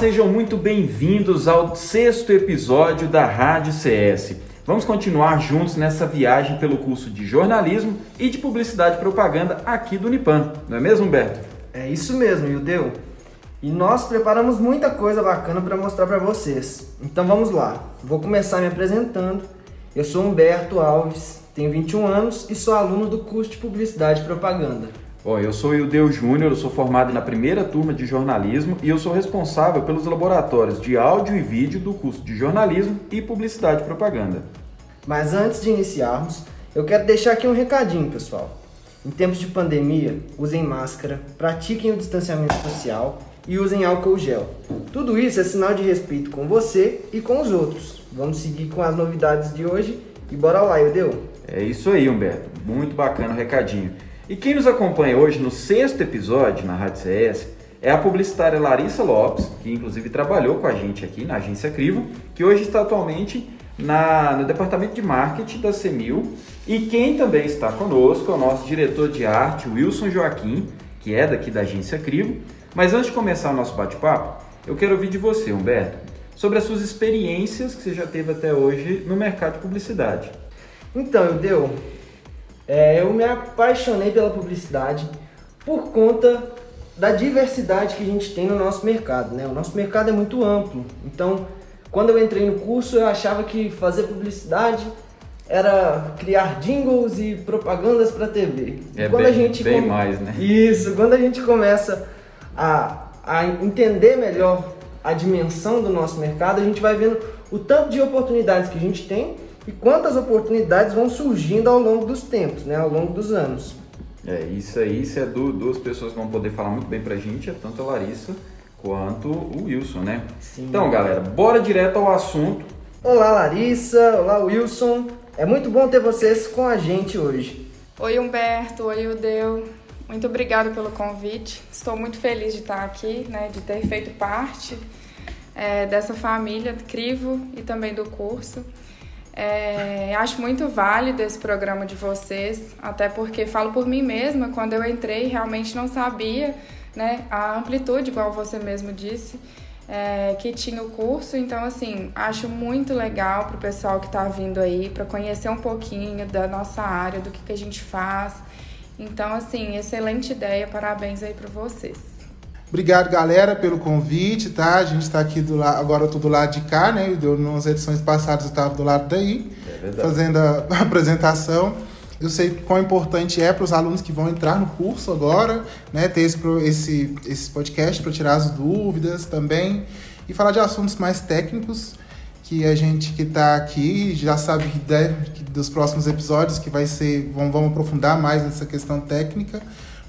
sejam muito bem-vindos ao sexto episódio da Rádio CS. Vamos continuar juntos nessa viagem pelo curso de jornalismo e de publicidade e propaganda aqui do Unipan, não é mesmo, Humberto? É isso mesmo, Yudeu. E nós preparamos muita coisa bacana para mostrar para vocês. Então vamos lá. Vou começar me apresentando. Eu sou Humberto Alves, tenho 21 anos e sou aluno do curso de Publicidade e Propaganda. Bom, eu sou Ildeu Júnior, eu sou formado na primeira turma de jornalismo e eu sou responsável pelos laboratórios de áudio e vídeo do curso de jornalismo e publicidade e propaganda. Mas antes de iniciarmos, eu quero deixar aqui um recadinho, pessoal. Em tempos de pandemia, usem máscara, pratiquem o distanciamento social e usem álcool gel. Tudo isso é sinal de respeito com você e com os outros. Vamos seguir com as novidades de hoje e bora lá, Ildeu. É isso aí, Humberto. Muito bacana o recadinho. E quem nos acompanha hoje no sexto episódio na Rádio CS é a publicitária Larissa Lopes, que inclusive trabalhou com a gente aqui na agência Crivo, que hoje está atualmente na, no departamento de marketing da CEMIL. E quem também está conosco é o nosso diretor de arte, Wilson Joaquim, que é daqui da agência Crivo. Mas antes de começar o nosso bate-papo, eu quero ouvir de você, Humberto, sobre as suas experiências que você já teve até hoje no mercado de publicidade. Então, eu deu é, eu me apaixonei pela publicidade por conta da diversidade que a gente tem no nosso mercado. Né? O nosso mercado é muito amplo. Então, quando eu entrei no curso, eu achava que fazer publicidade era criar jingles e propagandas para TV. É quando bem, a gente bem mais, né? Isso, quando a gente começa a, a entender melhor a dimensão do nosso mercado, a gente vai vendo o tanto de oportunidades que a gente tem e quantas oportunidades vão surgindo ao longo dos tempos, né, ao longo dos anos. É, isso aí, isso é do, duas pessoas que vão poder falar muito bem pra gente, é tanto a Larissa quanto o Wilson, né? Sim. Então, galera, bora direto ao assunto. Olá, Larissa. Olá, Wilson. É muito bom ter vocês com a gente hoje. Oi, Humberto. Oi, Udeu. Muito obrigada pelo convite. Estou muito feliz de estar aqui, né, de ter feito parte é, dessa família Crivo e também do curso. É, acho muito válido esse programa de vocês, até porque falo por mim mesma, quando eu entrei realmente não sabia né, a amplitude, igual você mesmo disse, é, que tinha o curso. Então, assim, acho muito legal para o pessoal que está vindo aí, para conhecer um pouquinho da nossa área, do que, que a gente faz. Então, assim, excelente ideia, parabéns aí para vocês. Obrigado, galera, pelo convite, tá? A gente está aqui do lado, agora eu tô do lado de cá, né? Deu nas edições passadas eu estava do lado daí, é fazendo a, a apresentação. Eu sei quão importante é para os alunos que vão entrar no curso agora, né? Ter esse, esse, esse podcast para tirar as dúvidas também e falar de assuntos mais técnicos que a gente que está aqui já sabe que dos próximos episódios que vai ser vamos, vamos aprofundar mais nessa questão técnica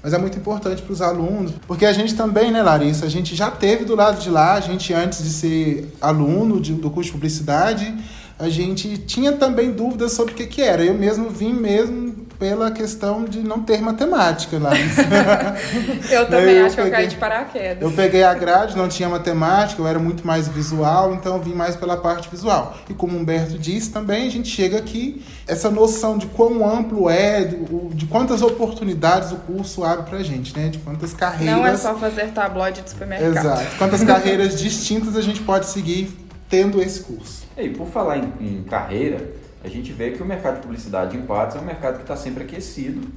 mas é muito importante para os alunos, porque a gente também, né, Larissa, a gente já teve do lado de lá, a gente antes de ser aluno de, do curso de publicidade, a gente tinha também dúvidas sobre o que, que era. Eu mesmo vim mesmo pela questão de não ter matemática lá. eu também eu acho peguei, que eu caí de paraquedas. Eu peguei a grade, não tinha matemática, eu era muito mais visual, então eu vim mais pela parte visual. E como o Humberto disse também, a gente chega aqui, essa noção de quão amplo é, de, de quantas oportunidades o curso abre pra gente, né? De quantas carreiras. Não é só fazer tabloide de supermercado. Exato. Quantas carreiras distintas a gente pode seguir tendo esse curso. E por falar em, em carreira, a gente vê que o mercado de publicidade em Patos é um mercado que está sempre aquecido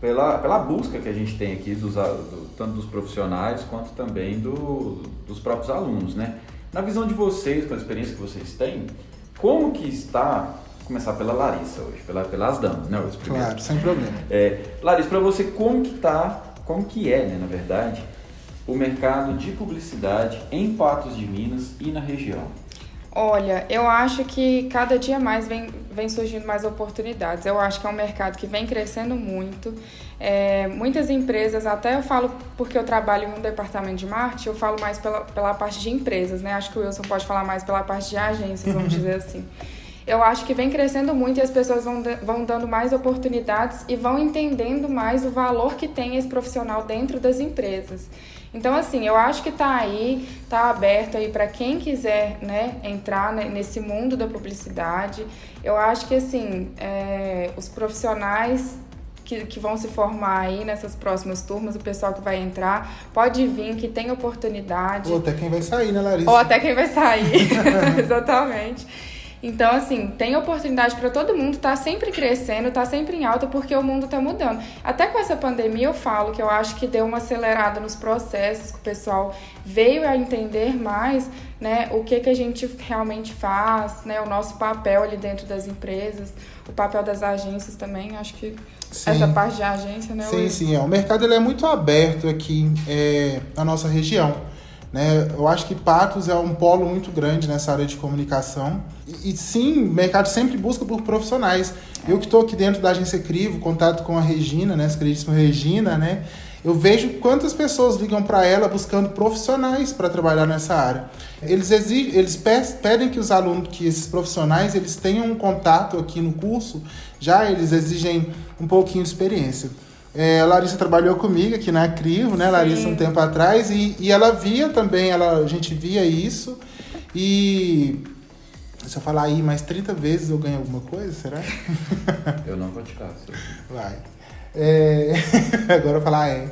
pela, pela busca que a gente tem aqui, dos, do, tanto dos profissionais quanto também do, dos próprios alunos, né? Na visão de vocês, com a experiência que vocês têm, como que está, vou começar pela Larissa hoje, pela, pelas damas, né? Claro, sem problema. É, Larissa, para você, como que está, como que é, né, na verdade, o mercado de publicidade em Patos de Minas e na região? Olha, eu acho que cada dia mais vem, vem surgindo mais oportunidades. Eu acho que é um mercado que vem crescendo muito. É, muitas empresas, até eu falo porque eu trabalho em um departamento de marketing, eu falo mais pela, pela parte de empresas, né? Acho que o Wilson pode falar mais pela parte de agências, vamos dizer assim. Eu acho que vem crescendo muito e as pessoas vão, vão dando mais oportunidades e vão entendendo mais o valor que tem esse profissional dentro das empresas. Então, assim, eu acho que está aí, está aberto aí para quem quiser né, entrar nesse mundo da publicidade. Eu acho que, assim, é, os profissionais que, que vão se formar aí nessas próximas turmas, o pessoal que vai entrar, pode vir, que tem oportunidade. Ou até quem vai sair, né, Larissa? Ou até quem vai sair, exatamente. Então, assim, tem oportunidade para todo mundo, tá sempre crescendo, tá sempre em alta, porque o mundo tá mudando. Até com essa pandemia eu falo que eu acho que deu uma acelerada nos processos, que o pessoal veio a entender mais, né, o que que a gente realmente faz, né, o nosso papel ali dentro das empresas, o papel das agências também, acho que sim. essa parte de agência, né? Sim, sim, é. o mercado ele é muito aberto aqui é, na nossa região. Né? Eu acho que Patos é um polo muito grande nessa área de comunicação. E, e sim, o mercado sempre busca por profissionais. Eu que estou aqui dentro da agência Crivo, contato com a Regina, né, queridíssima Regina, né? Eu vejo quantas pessoas ligam para ela buscando profissionais para trabalhar nessa área. Eles, exigem, eles pedem que os alunos, que esses profissionais, eles tenham um contato aqui no curso, já eles exigem um pouquinho de experiência. É, a Larissa trabalhou comigo aqui na Crivo, né, Larissa, Sim. um tempo atrás, e, e ela via também, ela, a gente via isso, e se eu falar aí mais 30 vezes eu ganho alguma coisa, será? Eu não vou te caso. Vai. É... Agora eu falar é.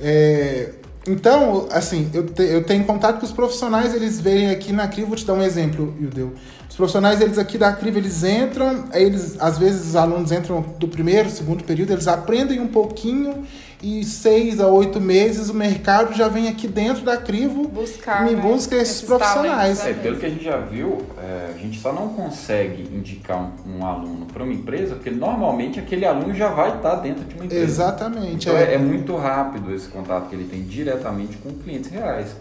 é. Então, assim, eu, te, eu tenho contato com os profissionais, eles veem aqui na Crivo, vou te dar um exemplo, Yudeu. Os profissionais, eles aqui da CRIV, eles entram, eles, às vezes os alunos entram do primeiro, segundo período, eles aprendem um pouquinho e seis a oito meses o mercado já vem aqui dentro da Crivo buscar, me né? busca esses, esses profissionais. É, pelo que a gente já viu, é, a gente só não consegue indicar um, um aluno para uma empresa porque normalmente aquele aluno já vai estar dentro de uma empresa. Exatamente. Então é. é muito rápido esse contato que ele tem diretamente com clientes reais.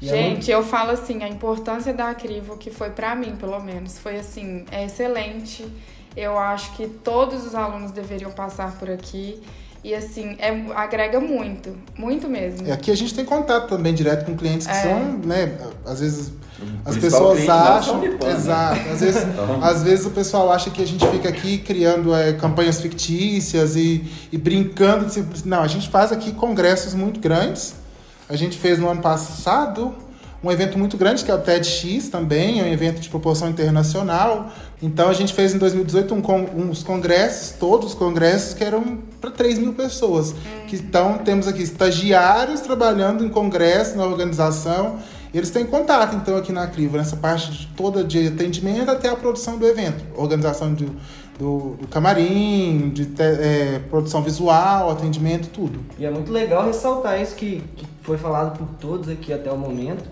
Gente, eu falo assim, a importância da Crivo, que foi para mim, pelo menos, foi assim, é excelente. Eu acho que todos os alunos deveriam passar por aqui. E assim, é, agrega muito, muito mesmo. E aqui a gente tem contato também direto com clientes que é. são, né, às vezes as pessoas acham. Pano, né? exato. Né? Às, vezes, então. às vezes o pessoal acha que a gente fica aqui criando é, campanhas fictícias e, e brincando. De, não, a gente faz aqui congressos muito grandes a gente fez no ano passado um evento muito grande, que é o TEDx também, é um evento de proporção internacional. Então a gente fez em 2018 um, uns congressos, todos os congressos, que eram para 3 mil pessoas. Que, então temos aqui estagiários trabalhando em congresso, na organização. Eles têm contato, então, aqui na Crivo, nessa parte de, toda de atendimento até a produção do evento. Organização do, do, do camarim, de te, é, produção visual, atendimento, tudo. E é muito legal ressaltar isso que, que foi falado por todos aqui até o momento,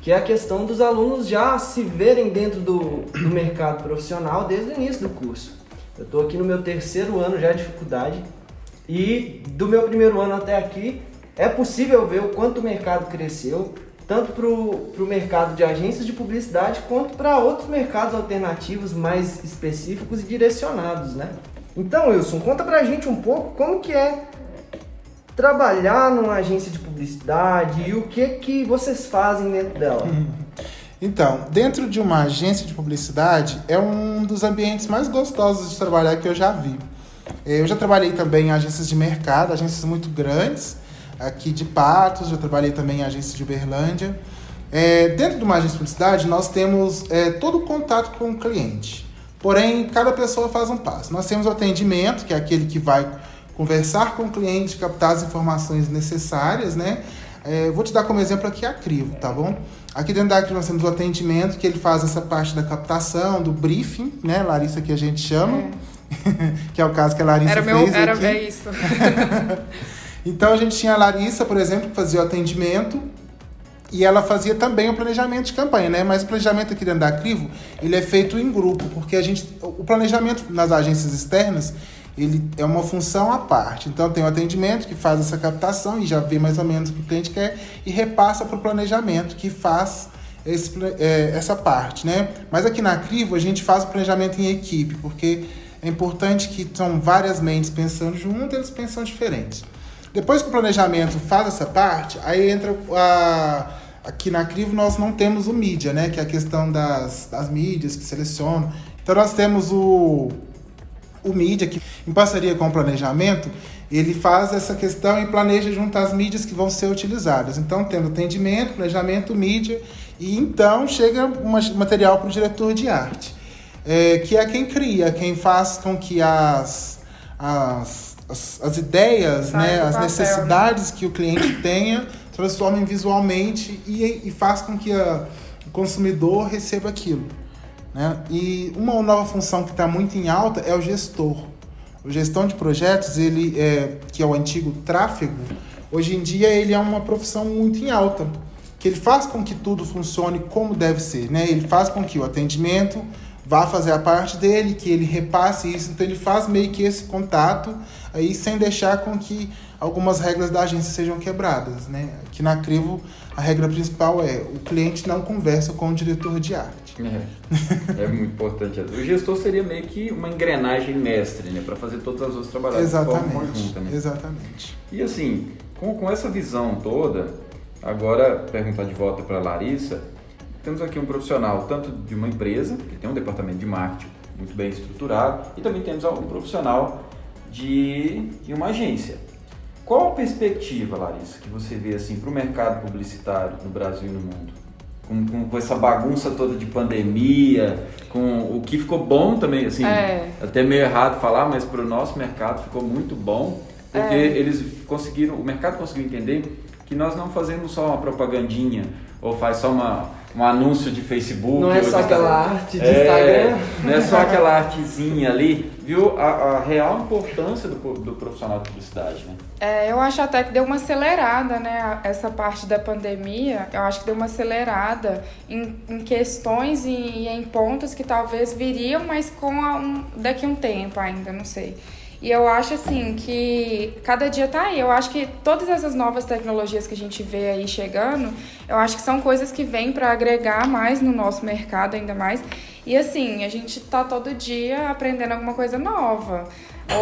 que é a questão dos alunos já se verem dentro do, do mercado profissional desde o início do curso. Eu estou aqui no meu terceiro ano já de dificuldade e do meu primeiro ano até aqui é possível ver o quanto o mercado cresceu, tanto para o mercado de agências de publicidade quanto para outros mercados alternativos mais específicos e direcionados, né? Então, Wilson, conta pra gente um pouco como que é trabalhar numa agência de publicidade e o que que vocês fazem dentro dela. Então, dentro de uma agência de publicidade é um dos ambientes mais gostosos de trabalhar que eu já vi. Eu já trabalhei também em agências de mercado, agências muito grandes, aqui de Patos, já trabalhei também em agência de Uberlândia. É, dentro de uma agência de publicidade, nós temos é, todo o contato com o cliente. Porém, cada pessoa faz um passo. Nós temos o atendimento, que é aquele que vai conversar com o cliente, captar as informações necessárias, né? É, vou te dar como exemplo aqui a Crivo, tá bom? Aqui dentro da Crivo nós temos o atendimento, que ele faz essa parte da captação, do briefing, né, Larissa, que a gente chama, é. que é o caso que a Larissa era fez meu, era, aqui. É isso. Então a gente tinha a Larissa, por exemplo, que fazia o atendimento e ela fazia também o planejamento de campanha, né? Mas o planejamento aqui dentro da Crivo, ele é feito em grupo, porque a gente o planejamento nas agências externas, ele é uma função à parte. Então tem o atendimento que faz essa captação e já vê mais ou menos o que o cliente quer e repassa para o planejamento que faz esse, é, essa parte, né? Mas aqui na Crivo a gente faz o planejamento em equipe, porque é importante que são várias mentes pensando junto, eles pensam diferentes. Depois que o planejamento faz essa parte, aí entra a. Aqui na Crivo nós não temos o mídia, né? Que é a questão das, das mídias que selecionam. Então nós temos o, o mídia, que em parceria com o planejamento, ele faz essa questão e planeja junto às mídias que vão ser utilizadas. Então, tendo atendimento, planejamento, mídia, e então chega um material para o diretor de arte, é, que é quem cria, quem faz com que as as, as, as ideias, né, as papel, necessidades né? que o cliente tenha, transformem visualmente e, e faz com que a, o consumidor receba aquilo. Né? E uma nova função que está muito em alta é o gestor. O gestão de projetos, ele é, que é o antigo tráfego, hoje em dia ele é uma profissão muito em alta, que ele faz com que tudo funcione como deve ser, né? Ele faz com que o atendimento vá fazer a parte dele, que ele repasse isso, então ele faz meio que esse contato aí sem deixar com que algumas regras da agência sejam quebradas, né? Aqui na Crivo a regra principal é o cliente não conversa com o diretor de arte. É, é muito importante. O gestor seria meio que uma engrenagem mestre, né, para fazer todas as outras trabalhar Exatamente. de forma conjunta, né? Exatamente. E assim, com, com essa visão toda, agora perguntar de volta para Larissa, temos aqui um profissional tanto de uma empresa, que tem um departamento de marketing muito bem estruturado, e também temos um profissional de, de uma agência. Qual a perspectiva, Larissa, que você vê assim para o mercado publicitário no Brasil e no mundo? Com, com, essa bagunça toda de pandemia, com o que ficou bom também, assim, é. até meio errado falar, mas para o nosso mercado ficou muito bom, porque é. eles conseguiram, o mercado conseguiu entender que nós não fazemos só uma propagandinha ou faz só uma um anúncio de Facebook. Não é só aquela arte de é, Instagram. Não é só aquela artezinha ali. Viu a, a real importância do, do, profissional de publicidade, né? É, eu acho até que deu uma acelerada, né? Essa parte da pandemia, eu acho que deu uma acelerada em, em questões e, e, em pontos que talvez viriam, mas com a, um, daqui a um tempo ainda, não sei. E eu acho assim que cada dia tá aí. Eu acho que todas essas novas tecnologias que a gente vê aí chegando, eu acho que são coisas que vêm para agregar mais no nosso mercado ainda mais. E assim, a gente tá todo dia aprendendo alguma coisa nova.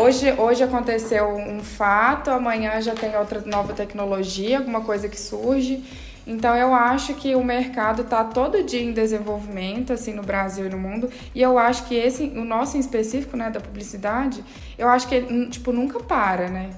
Hoje, hoje aconteceu um fato, amanhã já tem outra nova tecnologia, alguma coisa que surge. Então eu acho que o mercado está todo dia em desenvolvimento, assim, no Brasil e no mundo. E eu acho que esse, o nosso em específico, né, da publicidade, eu acho que ele, tipo, nunca para, né?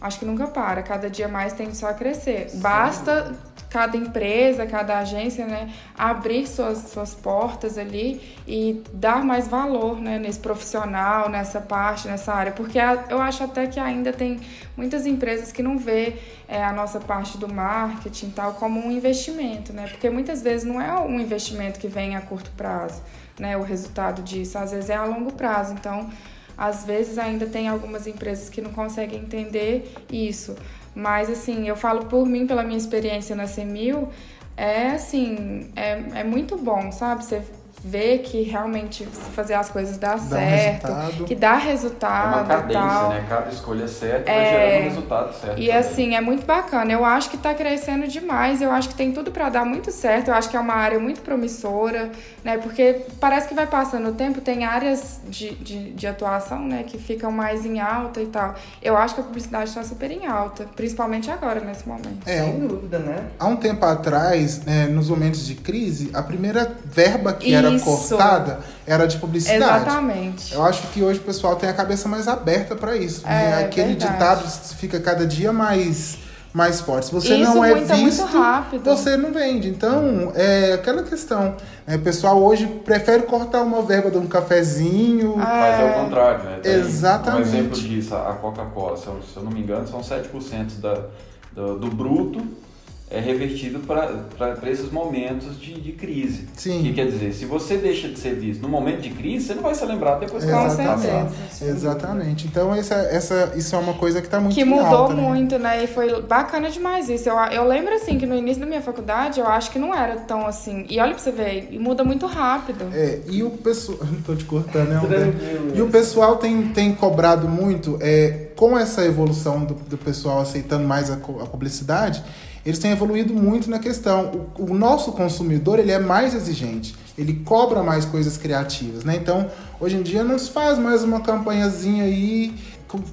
Acho que nunca para. Cada dia mais tem só a crescer. Sim. Basta cada empresa, cada agência, né, abrir suas, suas portas ali e dar mais valor, né, nesse profissional, nessa parte, nessa área, porque eu acho até que ainda tem muitas empresas que não vê é, a nossa parte do marketing tal como um investimento, né, porque muitas vezes não é um investimento que vem a curto prazo, né, o resultado disso, às vezes é a longo prazo, então às vezes ainda tem algumas empresas que não conseguem entender isso. Mas, assim, eu falo por mim, pela minha experiência na CEMIL, é assim, é, é muito bom, sabe? Você ver que realmente se fazer as coisas dá, dá certo, um que dá resultado. É uma cadência, tal. né? Cada escolha certa é... vai gerando um resultado certo. E também. assim, é muito bacana. Eu acho que está crescendo demais, eu acho que tem tudo para dar muito certo, eu acho que é uma área muito promissora, né? Porque parece que vai passando o tempo, tem áreas de, de, de atuação, né, que ficam mais em alta e tal. Eu acho que a publicidade está super em alta, principalmente agora, nesse momento. É, Sem dúvida, né? Há um tempo atrás, né, nos momentos de crise, a primeira verba que era isso. cortada era de publicidade. Exatamente. Eu acho que hoje o pessoal tem a cabeça mais aberta para isso. Né? É, Aquele verdade. ditado fica cada dia mais mais forte. Se você Isso não é muito, visto, muito você não vende. Então, é aquela questão. Né? O pessoal hoje prefere cortar uma verba de um cafezinho. Ah, Mas é o contrário, né? Tem Exatamente. Um exemplo disso, a Coca-Cola, se, eu não me engano, são 7% da, do, do bruto é revertido para esses momentos de, de crise. Sim. Que quer dizer, se você deixa de ser visto no momento de crise, você não vai se lembrar depois que Com certeza. Exatamente. Então essa, essa, isso é uma coisa que está muito Que mudou alta, né? muito, né? né? E foi bacana demais isso. Eu, eu lembro assim que no início da minha faculdade eu acho que não era tão assim. E olha pra você ver, e muda muito rápido. É, e o pessoal. Não tô te cortando, né? E o pessoal tem, tem cobrado muito, é, com essa evolução do, do pessoal aceitando mais a, a publicidade eles têm evoluído muito na questão. O, o, nosso consumidor ele é mais exigente, ele cobra mais coisas criativas, né? Então, hoje em dia não se faz mais uma campanhazinha aí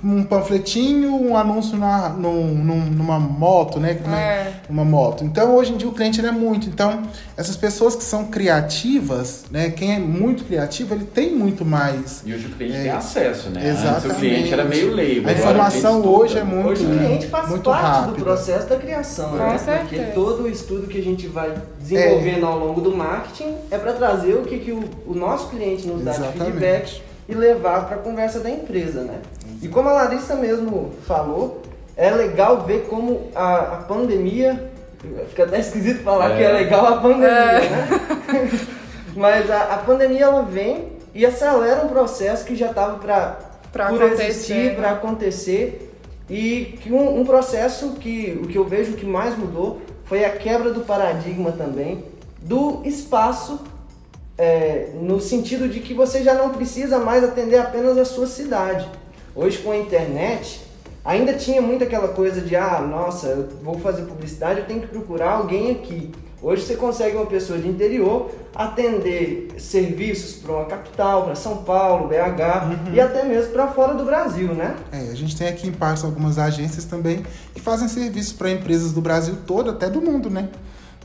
um panfletinho, um anúncio na, num, numa moto, né? É. Uma moto. Então, hoje em dia, o cliente é muito. Então, essas pessoas que são criativas, né? Quem é muito criativo, ele tem muito mais. E hoje o cliente é, tem acesso, né? Exatamente. Antes o cliente era meio leigo. A informação hoje é muito Hoje o cliente faz muito parte rápida. do processo da criação, né? Porque todo o estudo que a gente vai desenvolvendo é. ao longo do marketing é para trazer o que, que o, o nosso cliente nos dá Exatamente. de feedback e levar para a conversa da empresa, né? E como a Larissa mesmo falou, é legal ver como a, a pandemia, fica até esquisito falar é. que é legal a pandemia, é. né? Mas a, a pandemia ela vem e acelera um processo que já estava para existir, para acontecer e que um, um, processo que o que eu vejo que mais mudou foi a quebra do paradigma também do espaço é, no sentido de que você já não precisa mais atender apenas a sua cidade. Hoje com a internet ainda tinha muito aquela coisa de ah nossa eu vou fazer publicidade eu tenho que procurar alguém aqui. Hoje você consegue uma pessoa de interior atender serviços para uma capital, para São Paulo, BH uhum. e até mesmo para fora do Brasil, né? É, a gente tem aqui em Passo algumas agências também que fazem serviços para empresas do Brasil todo, até do mundo, né?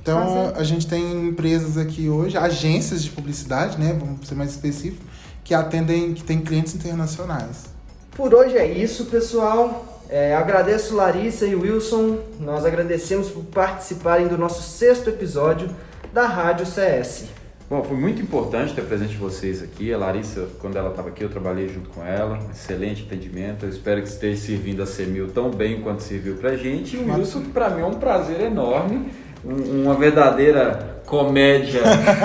Então a gente tem empresas aqui hoje, agências de publicidade, né? Vamos ser mais específico, que atendem, que tem clientes internacionais. Por hoje é isso, pessoal. É, agradeço Larissa e Wilson. Nós agradecemos por participarem do nosso sexto episódio da Rádio CS. Bom, foi muito importante ter presente de vocês aqui. A Larissa, quando ela estava aqui, eu trabalhei junto com ela. Excelente atendimento. Eu espero que esteja servindo a Semil tão bem quanto serviu pra gente. E o Wilson, para mim, é um prazer enorme. Um, uma verdadeira comédia,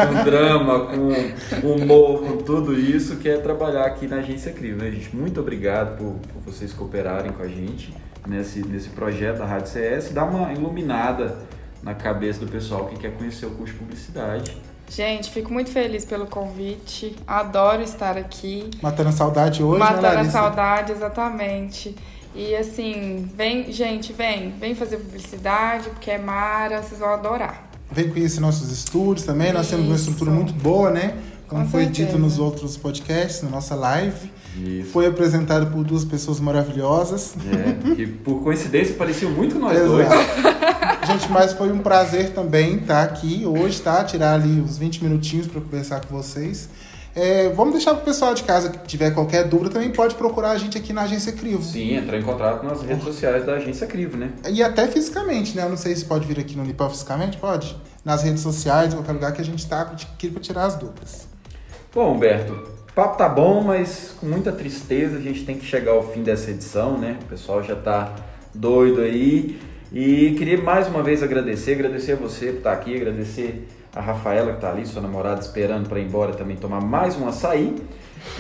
com drama, com humor, com tudo isso, que é trabalhar aqui na Agência Crivo. Né, gente? Muito obrigado por, por vocês cooperarem com a gente nesse, nesse projeto da Rádio CS. Dá uma iluminada na cabeça do pessoal que quer conhecer o curso de publicidade. Gente, fico muito feliz pelo convite. Adoro estar aqui. Matando a saudade hoje, Matando né, a saudade, exatamente. E assim, vem, gente, vem, vem fazer publicidade, porque é mara, vocês vão adorar. Vem conhecer nossos estúdios também, Isso. nós temos uma estrutura muito boa, né? Como Com foi certeza. dito nos outros podcasts, na nossa live. Isso. Foi apresentado por duas pessoas maravilhosas. É, que por coincidência pareciam muito nós Exato. dois. Gente, mas foi um prazer também estar aqui hoje, tá? Tirar ali uns 20 minutinhos para conversar com vocês. É, vamos deixar para o pessoal de casa que tiver qualquer dúvida também pode procurar a gente aqui na Agência Crivo. Sim, entrar em contato nas redes sociais da Agência Crivo, né? E até fisicamente, né? Eu não sei se pode vir aqui no Nipão fisicamente, pode? Nas redes sociais, em qualquer lugar que a gente está aqui para tirar as dúvidas. Bom, Humberto, o papo tá bom, mas com muita tristeza a gente tem que chegar ao fim dessa edição, né? O pessoal já tá doido aí. E queria mais uma vez agradecer, agradecer a você por estar aqui, agradecer a Rafaela que está ali, sua namorada, esperando para ir embora também tomar mais um açaí.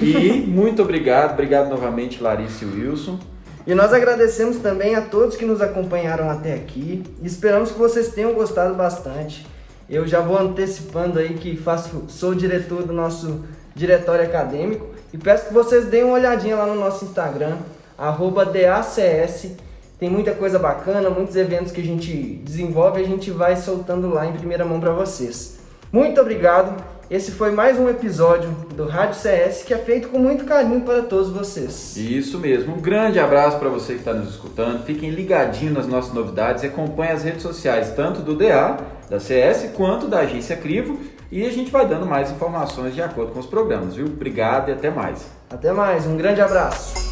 E muito obrigado, obrigado novamente Larissa e Wilson. E nós agradecemos também a todos que nos acompanharam até aqui esperamos que vocês tenham gostado bastante. Eu já vou antecipando aí que faço, sou diretor do nosso diretório acadêmico e peço que vocês deem uma olhadinha lá no nosso Instagram, DACS tem muita coisa bacana, muitos eventos que a gente desenvolve a gente vai soltando lá em primeira mão para vocês. Muito obrigado. Esse foi mais um episódio do Rádio CS que é feito com muito carinho para todos vocês. Isso mesmo. Um grande abraço para você que está nos escutando. Fiquem ligadinhos nas nossas novidades e acompanhem as redes sociais, tanto do DA, da CS, quanto da agência Crivo. E a gente vai dando mais informações de acordo com os programas, viu? Obrigado e até mais. Até mais. Um grande abraço.